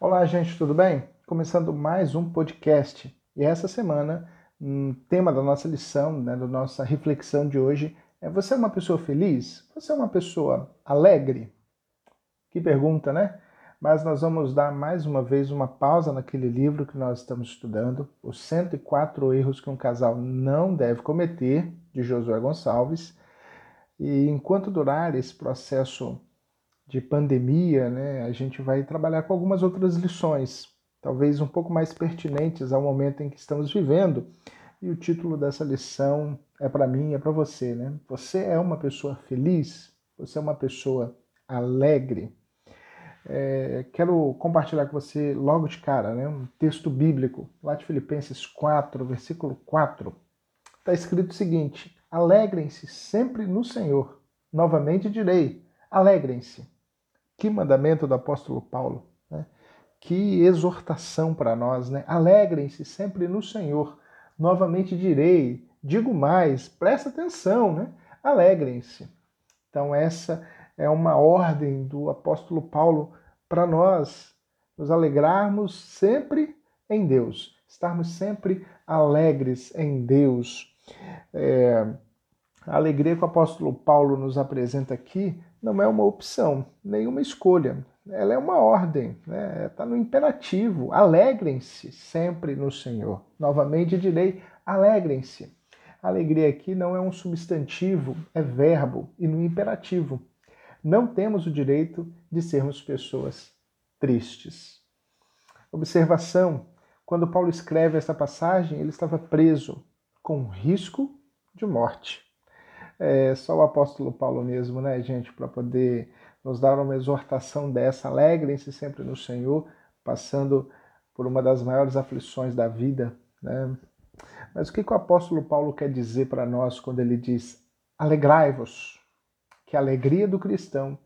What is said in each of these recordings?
Olá, gente, tudo bem? Começando mais um podcast. E essa semana, o um tema da nossa lição, né, da nossa reflexão de hoje é: Você é uma pessoa feliz? Você é uma pessoa alegre? Que pergunta, né? Mas nós vamos dar mais uma vez uma pausa naquele livro que nós estamos estudando, Os 104 Erros que um Casal Não Deve Cometer, de Josué Gonçalves. E enquanto durar esse processo de pandemia, né, a gente vai trabalhar com algumas outras lições, talvez um pouco mais pertinentes ao momento em que estamos vivendo. E o título dessa lição é para mim, é para você, né? Você é uma pessoa feliz? Você é uma pessoa alegre? É, quero compartilhar com você logo de cara, né, um texto bíblico, lá de Filipenses 4, versículo 4. Está escrito o seguinte: Alegrem-se sempre no Senhor. Novamente direi: alegrem-se. Que mandamento do apóstolo Paulo, né? que exortação para nós, né? Alegrem-se sempre no Senhor. Novamente direi, digo mais, presta atenção, né? Alegrem-se. Então, essa é uma ordem do apóstolo Paulo para nós nos alegrarmos sempre em Deus, estarmos sempre alegres em Deus. É, a alegria que o apóstolo Paulo nos apresenta aqui não é uma opção, nenhuma escolha. Ela é uma ordem, está né? Tá no imperativo. Alegrem-se sempre no Senhor. Novamente direi: alegrem-se. Alegria aqui não é um substantivo, é verbo e no imperativo. Não temos o direito de sermos pessoas tristes. Observação: quando Paulo escreve esta passagem, ele estava preso com risco de morte. É só o apóstolo Paulo mesmo, né, gente, para poder nos dar uma exortação dessa. Alegrem-se sempre no Senhor, passando por uma das maiores aflições da vida, né? Mas o que, que o apóstolo Paulo quer dizer para nós quando ele diz: alegrai-vos? Que a alegria do cristão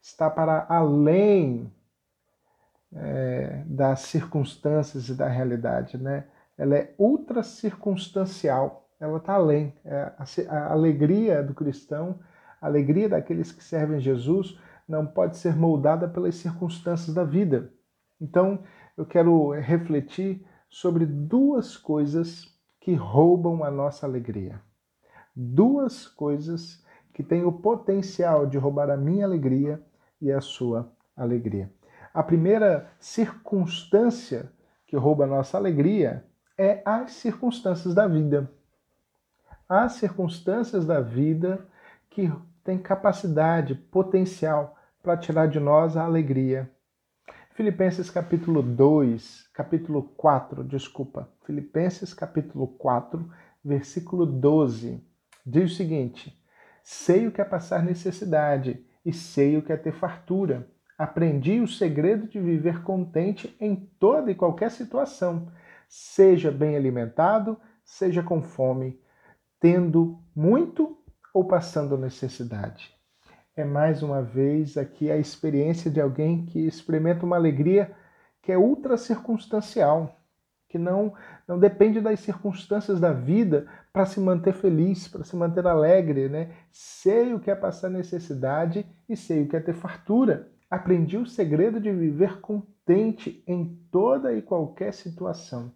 está para além é, das circunstâncias e da realidade, né? Ela é ultra circunstancial ela está além. É, a alegria do cristão, a alegria daqueles que servem Jesus, não pode ser moldada pelas circunstâncias da vida. Então, eu quero refletir sobre duas coisas que roubam a nossa alegria. Duas coisas que têm o potencial de roubar a minha alegria e a sua alegria. A primeira circunstância que rouba a nossa alegria é as circunstâncias da vida há circunstâncias da vida que têm capacidade, potencial para tirar de nós a alegria. Filipenses capítulo 2, capítulo 4, desculpa. Filipenses capítulo 4, versículo 12, diz o seguinte: Sei o que é passar necessidade e sei o que é ter fartura. Aprendi o segredo de viver contente em toda e qualquer situação, seja bem alimentado, seja com fome, tendo muito ou passando necessidade. É mais uma vez aqui a experiência de alguém que experimenta uma alegria que é ultra circunstancial, que não, não depende das circunstâncias da vida para se manter feliz, para se manter alegre, né? Sei o que é passar necessidade e sei o que é ter fartura. Aprendi o segredo de viver contente em toda e qualquer situação.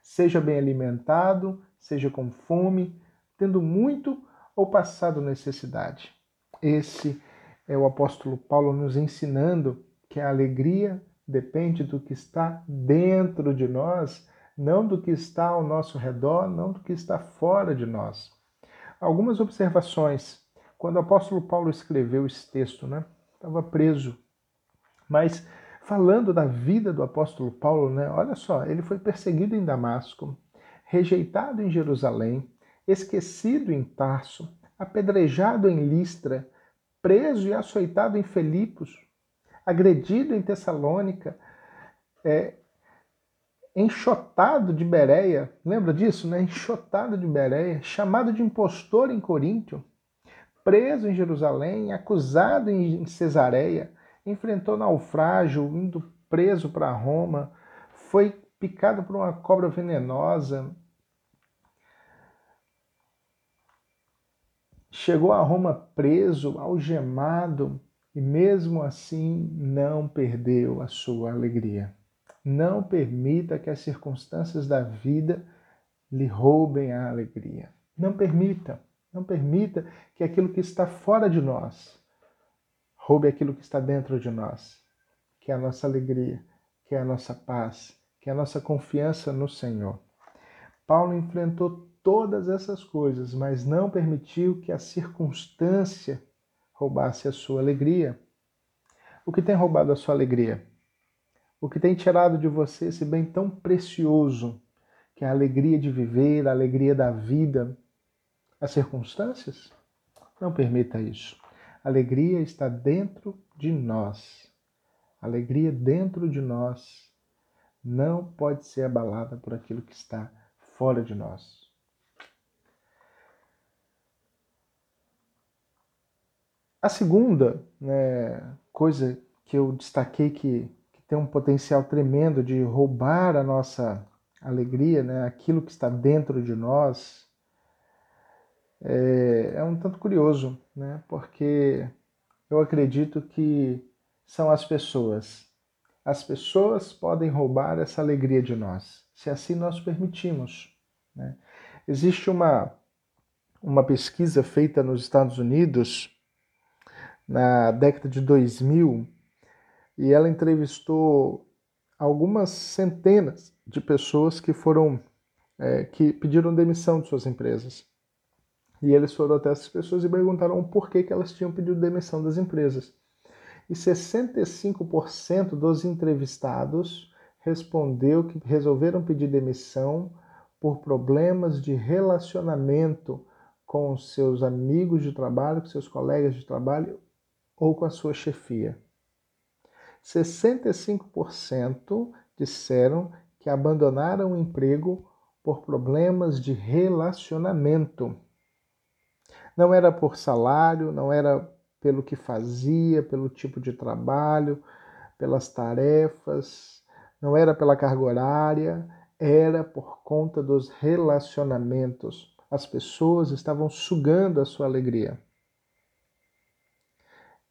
Seja bem alimentado, seja com fome, tendo muito ou passado necessidade. Esse é o apóstolo Paulo nos ensinando que a alegria depende do que está dentro de nós, não do que está ao nosso redor, não do que está fora de nós. Algumas observações. Quando o apóstolo Paulo escreveu esse texto, né, estava preso. Mas falando da vida do apóstolo Paulo, né, olha só, ele foi perseguido em Damasco, rejeitado em Jerusalém, esquecido em Tarso, apedrejado em Listra, preso e açoitado em Filipos, agredido em Tessalônica, é, enxotado de Bereia, lembra disso, né? Enxotado de Bereia, chamado de impostor em Coríntio, preso em Jerusalém, acusado em Cesareia, enfrentou naufrágio, indo preso para Roma, foi picado por uma cobra venenosa, chegou a Roma preso, algemado, e mesmo assim não perdeu a sua alegria. Não permita que as circunstâncias da vida lhe roubem a alegria. Não permita, não permita que aquilo que está fora de nós roube aquilo que está dentro de nós, que é a nossa alegria, que é a nossa paz, que é a nossa confiança no Senhor. Paulo enfrentou todas essas coisas, mas não permitiu que a circunstância roubasse a sua alegria. O que tem roubado a sua alegria? O que tem tirado de você esse bem tão precioso, que é a alegria de viver, a alegria da vida? As circunstâncias? Não permita isso. A alegria está dentro de nós. A alegria dentro de nós não pode ser abalada por aquilo que está fora de nós. A segunda né, coisa que eu destaquei que, que, tem um potencial tremendo de roubar a nossa alegria, né, aquilo que está dentro de nós, é, é um tanto curioso, né, porque eu acredito que são as pessoas. As pessoas podem roubar essa alegria de nós, se assim nós permitimos. Né? Existe uma, uma pesquisa feita nos Estados Unidos na década de 2000 e ela entrevistou algumas centenas de pessoas que foram é, que pediram demissão de suas empresas. E eles foram até essas pessoas e perguntaram por que, que elas tinham pedido demissão das empresas. E 65% dos entrevistados respondeu que resolveram pedir demissão por problemas de relacionamento com seus amigos de trabalho, com seus colegas de trabalho ou com a sua chefia. 65% disseram que abandonaram o emprego por problemas de relacionamento. Não era por salário, não era pelo que fazia, pelo tipo de trabalho, pelas tarefas, não era pela carga horária, era por conta dos relacionamentos. As pessoas estavam sugando a sua alegria.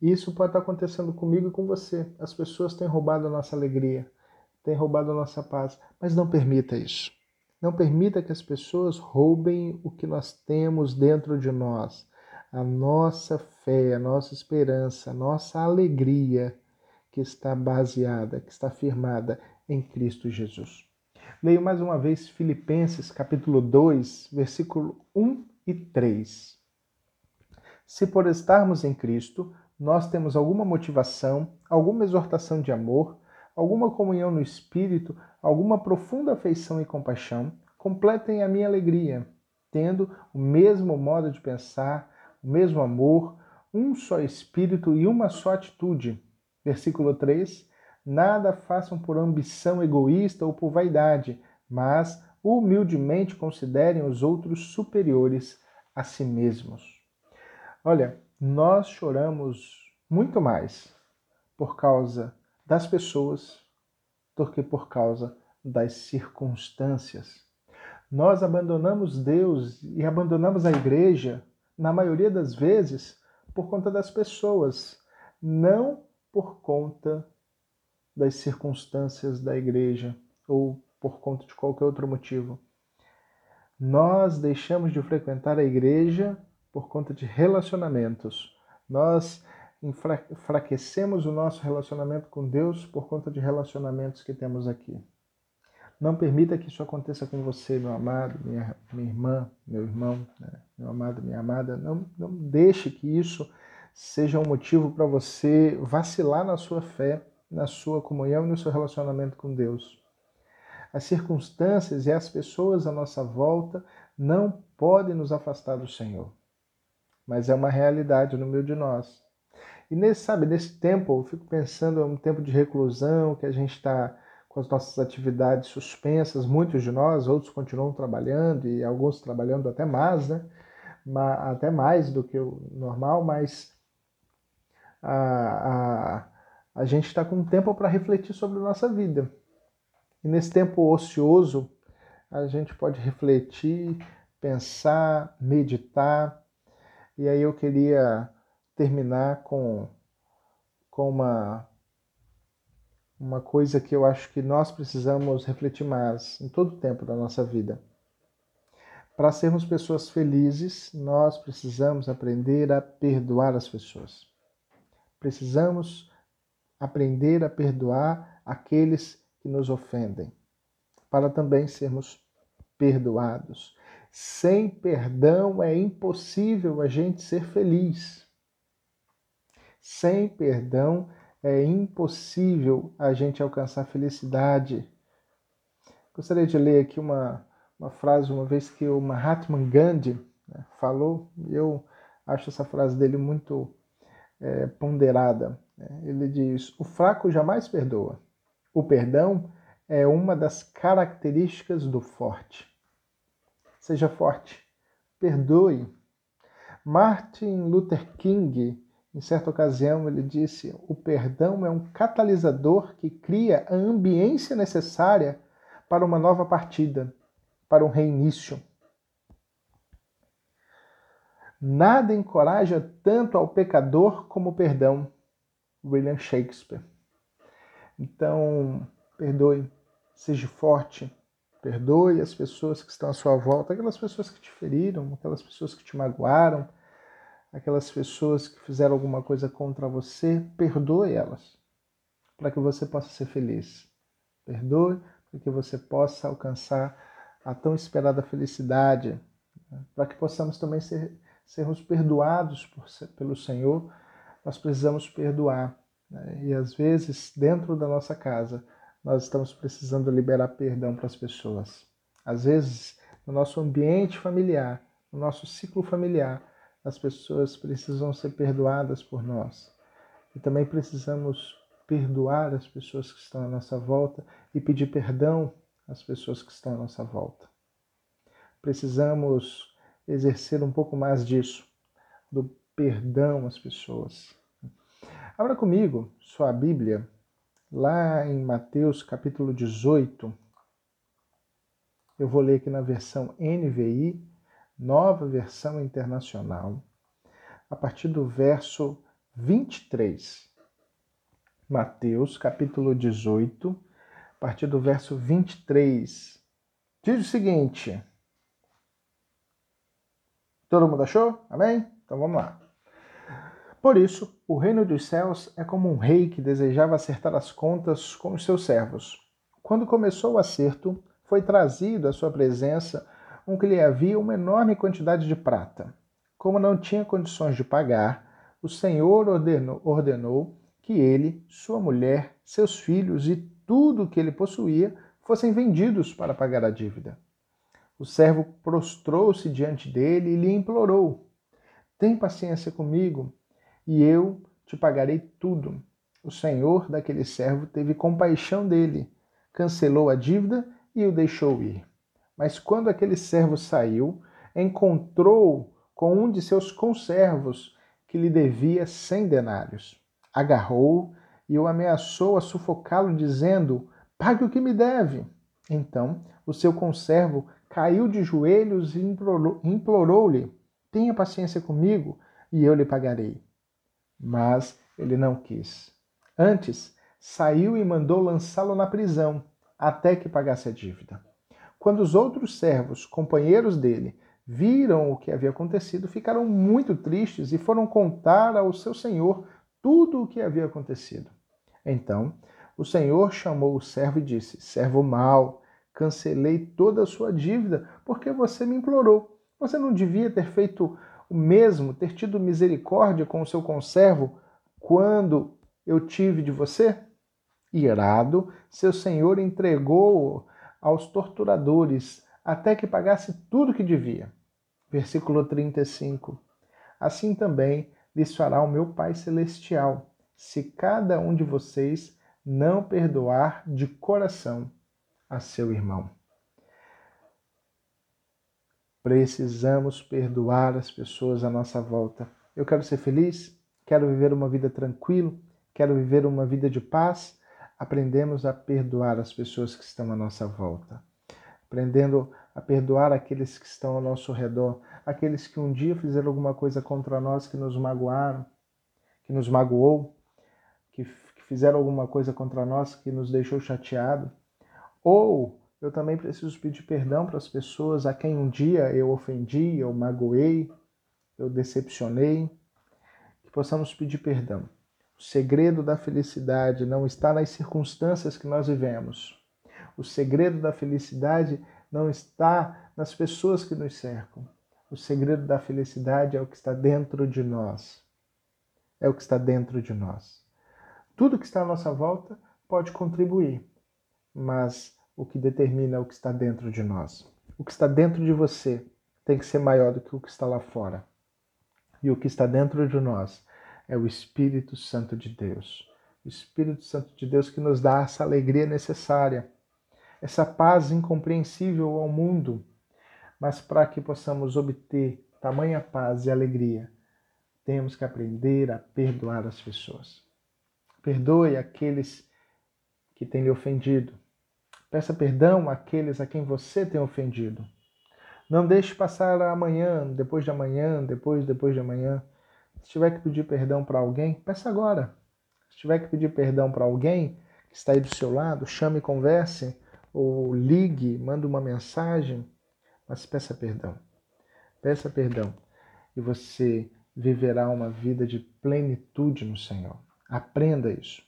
Isso pode estar acontecendo comigo e com você. As pessoas têm roubado a nossa alegria, têm roubado a nossa paz, mas não permita isso. Não permita que as pessoas roubem o que nós temos dentro de nós, a nossa fé, a nossa esperança, a nossa alegria que está baseada, que está firmada em Cristo Jesus. Leio mais uma vez Filipenses capítulo 2, versículo 1 e 3. Se por estarmos em Cristo, nós temos alguma motivação, alguma exortação de amor, alguma comunhão no espírito, alguma profunda afeição e compaixão, completem a minha alegria, tendo o mesmo modo de pensar, o mesmo amor, um só espírito e uma só atitude. Versículo 3: Nada façam por ambição egoísta ou por vaidade, mas humildemente considerem os outros superiores a si mesmos. Olha, nós choramos muito mais por causa das pessoas do que por causa das circunstâncias. Nós abandonamos Deus e abandonamos a igreja, na maioria das vezes, por conta das pessoas, não por conta das circunstâncias da igreja ou por conta de qualquer outro motivo. Nós deixamos de frequentar a igreja por conta de relacionamentos. Nós enfraquecemos o nosso relacionamento com Deus por conta de relacionamentos que temos aqui. Não permita que isso aconteça com você, meu amado, minha, minha irmã, meu irmão, né? meu amado, minha amada. Não, não deixe que isso seja um motivo para você vacilar na sua fé, na sua comunhão e no seu relacionamento com Deus. As circunstâncias e as pessoas à nossa volta não podem nos afastar do Senhor mas é uma realidade no meio de nós. E nesse, sabe, nesse tempo, eu fico pensando, é um tempo de reclusão, que a gente está com as nossas atividades suspensas, muitos de nós, outros continuam trabalhando e alguns trabalhando até mais, né? Até mais do que o normal, mas a, a, a gente está com tempo para refletir sobre a nossa vida. E nesse tempo ocioso, a gente pode refletir, pensar, meditar, e aí eu queria terminar com com uma uma coisa que eu acho que nós precisamos refletir mais em todo o tempo da nossa vida. Para sermos pessoas felizes, nós precisamos aprender a perdoar as pessoas. Precisamos aprender a perdoar aqueles que nos ofendem, para também sermos perdoados. Sem perdão é impossível a gente ser feliz. Sem perdão é impossível a gente alcançar felicidade. Gostaria de ler aqui uma, uma frase, uma vez que o Mahatma Gandhi né, falou, eu acho essa frase dele muito é, ponderada. Né? Ele diz: O fraco jamais perdoa. O perdão é uma das características do forte. Seja forte, perdoe. Martin Luther King em certa ocasião, ele disse: o perdão é um catalisador que cria a ambiência necessária para uma nova partida, para um reinício. Nada encoraja tanto ao pecador como o perdão. William Shakespeare. Então, perdoe, seja forte, perdoe as pessoas que estão à sua volta, aquelas pessoas que te feriram, aquelas pessoas que te magoaram aquelas pessoas que fizeram alguma coisa contra você, perdoe elas, para que você possa ser feliz. Perdoe para que você possa alcançar a tão esperada felicidade, né? para que possamos também ser, sermos perdoados por, pelo Senhor, nós precisamos perdoar. Né? E às vezes, dentro da nossa casa, nós estamos precisando liberar perdão para as pessoas. Às vezes, no nosso ambiente familiar, no nosso ciclo familiar, as pessoas precisam ser perdoadas por nós. E também precisamos perdoar as pessoas que estão à nossa volta e pedir perdão às pessoas que estão à nossa volta. Precisamos exercer um pouco mais disso, do perdão às pessoas. Abra comigo sua Bíblia, lá em Mateus capítulo 18. Eu vou ler aqui na versão NVI Nova Versão Internacional, a partir do verso 23. Mateus, capítulo 18, a partir do verso 23. Diz o seguinte: Todo mundo achou? Amém? Então vamos lá. Por isso, o reino dos céus é como um rei que desejava acertar as contas com os seus servos. Quando começou o acerto, foi trazido à sua presença com que lhe havia uma enorme quantidade de prata. Como não tinha condições de pagar, o Senhor ordenou, ordenou que ele, sua mulher, seus filhos e tudo o que ele possuía fossem vendidos para pagar a dívida. O servo prostrou-se diante dele e lhe implorou: Tem paciência comigo, e eu te pagarei tudo. O senhor daquele servo teve compaixão dele, cancelou a dívida e o deixou ir. Mas quando aquele servo saiu, encontrou com um de seus conservos que lhe devia cem denários. Agarrou e o ameaçou a sufocá-lo, dizendo: Pague o que me deve. Então o seu conservo caiu de joelhos e implorou-lhe: Tenha paciência comigo e eu lhe pagarei. Mas ele não quis. Antes, saiu e mandou lançá-lo na prisão, até que pagasse a dívida. Quando os outros servos, companheiros dele, viram o que havia acontecido, ficaram muito tristes e foram contar ao seu senhor tudo o que havia acontecido. Então, o senhor chamou o servo e disse: Servo mau, cancelei toda a sua dívida porque você me implorou. Você não devia ter feito o mesmo, ter tido misericórdia com o seu conservo quando eu tive de você? Irado, seu senhor entregou aos torturadores até que pagasse tudo que devia. Versículo 35. Assim também lhes fará o meu Pai Celestial, se cada um de vocês não perdoar de coração a seu irmão. Precisamos perdoar as pessoas à nossa volta. Eu quero ser feliz, quero viver uma vida tranquila, quero viver uma vida de paz aprendemos a perdoar as pessoas que estão à nossa volta, aprendendo a perdoar aqueles que estão ao nosso redor, aqueles que um dia fizeram alguma coisa contra nós que nos magoaram, que nos magoou, que, que fizeram alguma coisa contra nós que nos deixou chateado. Ou eu também preciso pedir perdão para as pessoas a quem um dia eu ofendi, eu magoei, eu decepcionei. Que possamos pedir perdão. O segredo da felicidade não está nas circunstâncias que nós vivemos. O segredo da felicidade não está nas pessoas que nos cercam. O segredo da felicidade é o que está dentro de nós. É o que está dentro de nós. Tudo que está à nossa volta pode contribuir, mas o que determina o que está dentro de nós. O que está dentro de você tem que ser maior do que o que está lá fora. E o que está dentro de nós é o Espírito Santo de Deus. O Espírito Santo de Deus que nos dá essa alegria necessária, essa paz incompreensível ao mundo. Mas para que possamos obter tamanha paz e alegria, temos que aprender a perdoar as pessoas. Perdoe aqueles que têm lhe ofendido. Peça perdão àqueles a quem você tem ofendido. Não deixe passar amanhã, depois de amanhã, depois, depois de amanhã. Se tiver que pedir perdão para alguém, peça agora. Se tiver que pedir perdão para alguém que está aí do seu lado, chame e converse, ou ligue, manda uma mensagem, mas peça perdão. Peça perdão e você viverá uma vida de plenitude no Senhor. Aprenda isso.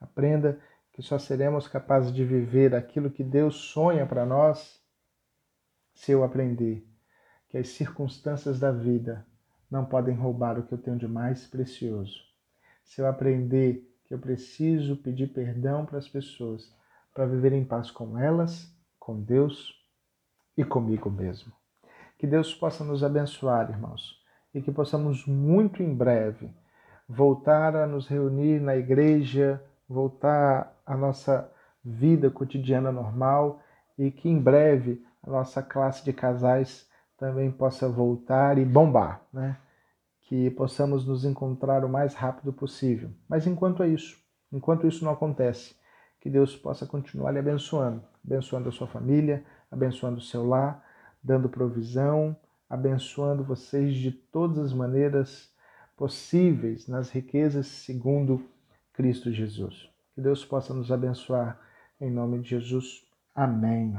Aprenda que só seremos capazes de viver aquilo que Deus sonha para nós se eu aprender que as circunstâncias da vida não podem roubar o que eu tenho de mais precioso. Se eu aprender que eu preciso pedir perdão para as pessoas para viver em paz com elas, com Deus e comigo mesmo. Que Deus possa nos abençoar, irmãos, e que possamos muito em breve voltar a nos reunir na igreja, voltar à nossa vida cotidiana normal e que em breve a nossa classe de casais também possa voltar e bombar, né? Que possamos nos encontrar o mais rápido possível. Mas enquanto é isso, enquanto isso não acontece, que Deus possa continuar lhe abençoando, abençoando a sua família, abençoando o seu lar, dando provisão, abençoando vocês de todas as maneiras possíveis nas riquezas segundo Cristo Jesus. Que Deus possa nos abençoar em nome de Jesus. Amém.